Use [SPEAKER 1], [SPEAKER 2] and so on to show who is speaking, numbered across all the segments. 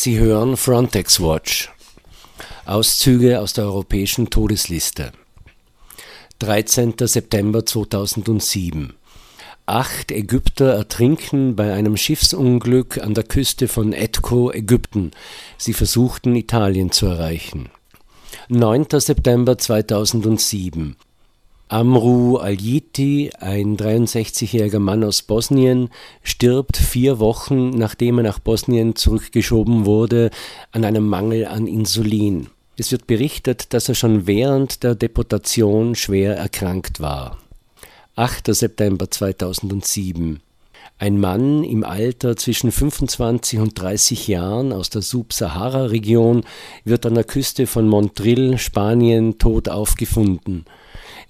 [SPEAKER 1] Sie hören Frontex Watch. Auszüge aus der europäischen Todesliste. 13. September 2007. Acht Ägypter ertrinken bei einem Schiffsunglück an der Küste von Etko, Ägypten. Sie versuchten Italien zu erreichen. 9. September 2007. Amru Aljiti, ein 63-jähriger Mann aus Bosnien, stirbt vier Wochen, nachdem er nach Bosnien zurückgeschoben wurde, an einem Mangel an Insulin. Es wird berichtet, dass er schon während der Deportation schwer erkrankt war. 8. September 2007 ein Mann im Alter zwischen 25 und 30 Jahren aus der Sub-Sahara-Region wird an der Küste von Montreal, Spanien, tot aufgefunden.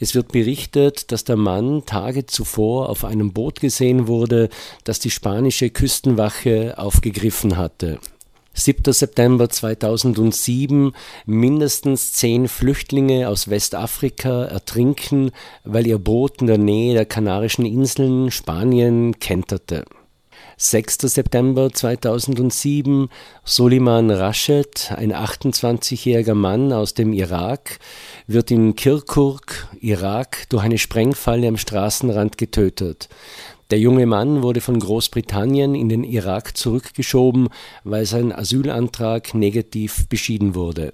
[SPEAKER 1] Es wird berichtet, dass der Mann Tage zuvor auf einem Boot gesehen wurde, das die spanische Küstenwache aufgegriffen hatte. 7. September 2007 mindestens zehn Flüchtlinge aus Westafrika ertrinken, weil ihr Boot in der Nähe der Kanarischen Inseln Spanien kenterte 6. September 2007 Soliman Rashid, ein 28-jähriger Mann aus dem Irak, wird in Kirkuk, Irak, durch eine Sprengfalle am Straßenrand getötet. Der junge Mann wurde von Großbritannien in den Irak zurückgeschoben, weil sein Asylantrag negativ beschieden wurde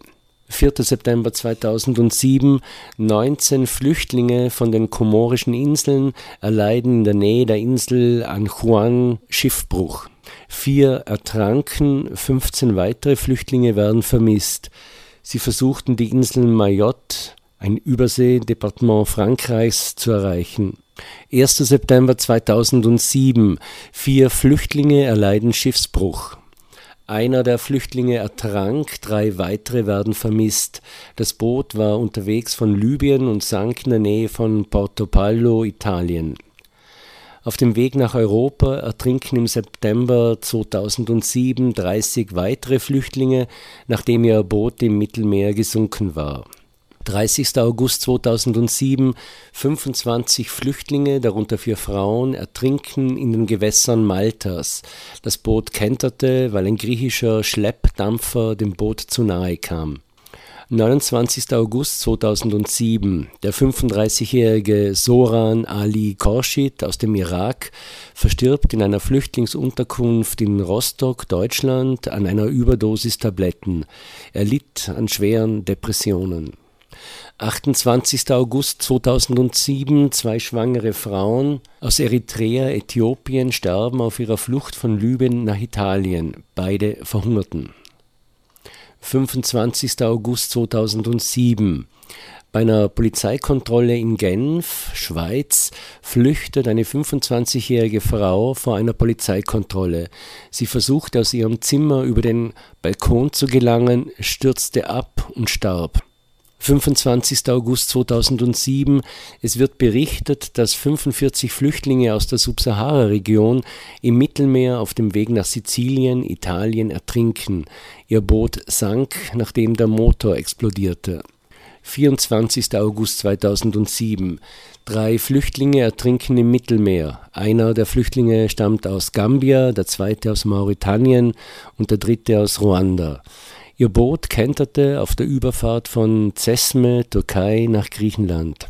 [SPEAKER 1] 4. September 2007 19 Flüchtlinge von den Komorischen Inseln erleiden in der Nähe der Insel Anjuan Schiffbruch. Vier ertranken, 15 weitere Flüchtlinge werden vermisst. Sie versuchten die Insel Mayotte, ein Überseedepartement Frankreichs, zu erreichen. 1. September 2007 Vier Flüchtlinge erleiden Schiffsbruch. Einer der Flüchtlinge ertrank, drei weitere werden vermisst. Das Boot war unterwegs von Libyen und sank in der Nähe von Portopalo, Italien. Auf dem Weg nach Europa ertrinken im September 2007 30 weitere Flüchtlinge, nachdem ihr Boot im Mittelmeer gesunken war 30. August 2007 25 Flüchtlinge, darunter vier Frauen, ertrinken in den Gewässern Maltas. Das Boot kenterte, weil ein griechischer Schleppdampfer dem Boot zu nahe kam. 29. August 2007. Der 35-jährige Soran Ali Korshid aus dem Irak verstirbt in einer Flüchtlingsunterkunft in Rostock, Deutschland, an einer Überdosis Tabletten. Er litt an schweren Depressionen. 28. August 2007 zwei schwangere Frauen aus Eritrea, Äthiopien sterben auf ihrer Flucht von Libyen nach Italien. Beide verhungerten. 25. August 2007 bei einer Polizeikontrolle in Genf, Schweiz, flüchtet eine 25-jährige Frau vor einer Polizeikontrolle. Sie versuchte aus ihrem Zimmer über den Balkon zu gelangen, stürzte ab und starb. 25. August 2007. Es wird berichtet, dass 45 Flüchtlinge aus der Subsahara-Region im Mittelmeer auf dem Weg nach Sizilien, Italien ertrinken. Ihr Boot sank, nachdem der Motor explodierte. 24. August 2007. Drei Flüchtlinge ertrinken im Mittelmeer. Einer der Flüchtlinge stammt aus Gambia, der zweite aus Mauretanien und der dritte aus Ruanda. Ihr Boot kenterte auf der Überfahrt von Cesme, Türkei, nach Griechenland